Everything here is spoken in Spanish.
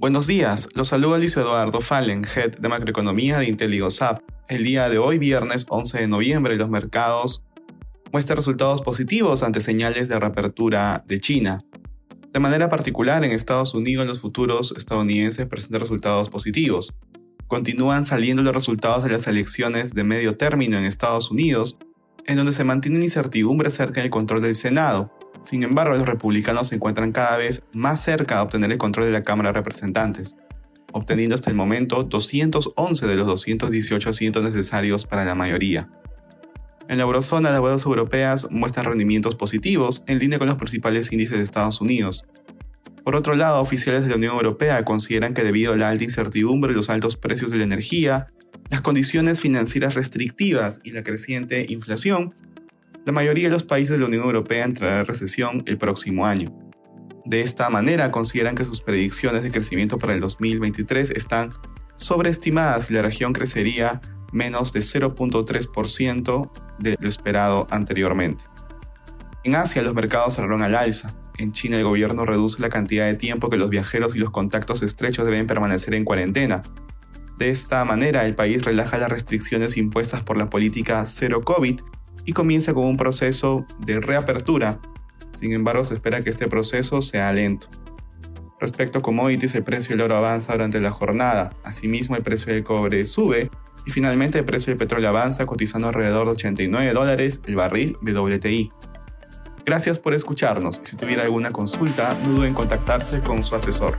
Buenos días, los saluda Luis Eduardo Fallen, Head de Macroeconomía de IntelliGoSap. El día de hoy, viernes 11 de noviembre, los mercados muestran resultados positivos ante señales de reapertura de China. De manera particular, en Estados Unidos los futuros estadounidenses presentan resultados positivos. Continúan saliendo los resultados de las elecciones de medio término en Estados Unidos, en donde se mantiene incertidumbre acerca del control del Senado, sin embargo, los republicanos se encuentran cada vez más cerca de obtener el control de la Cámara de Representantes, obteniendo hasta el momento 211 de los 218 asientos necesarios para la mayoría. En la eurozona, las bolsas europeas muestran rendimientos positivos en línea con los principales índices de Estados Unidos. Por otro lado, oficiales de la Unión Europea consideran que debido a la alta incertidumbre y los altos precios de la energía, las condiciones financieras restrictivas y la creciente inflación, la mayoría de los países de la Unión Europea entrarán en recesión el próximo año. De esta manera, consideran que sus predicciones de crecimiento para el 2023 están sobreestimadas y la región crecería menos de 0.3% de lo esperado anteriormente. En Asia los mercados cerraron al alza. En China el gobierno reduce la cantidad de tiempo que los viajeros y los contactos estrechos deben permanecer en cuarentena. De esta manera el país relaja las restricciones impuestas por la política cero COVID y comienza con un proceso de reapertura. Sin embargo, se espera que este proceso sea lento. Respecto a commodities, el precio del oro avanza durante la jornada. Asimismo, el precio del cobre sube. Y finalmente, el precio del petróleo avanza cotizando alrededor de 89 dólares el barril WTI. Gracias por escucharnos. Si tuviera alguna consulta, no duden en contactarse con su asesor.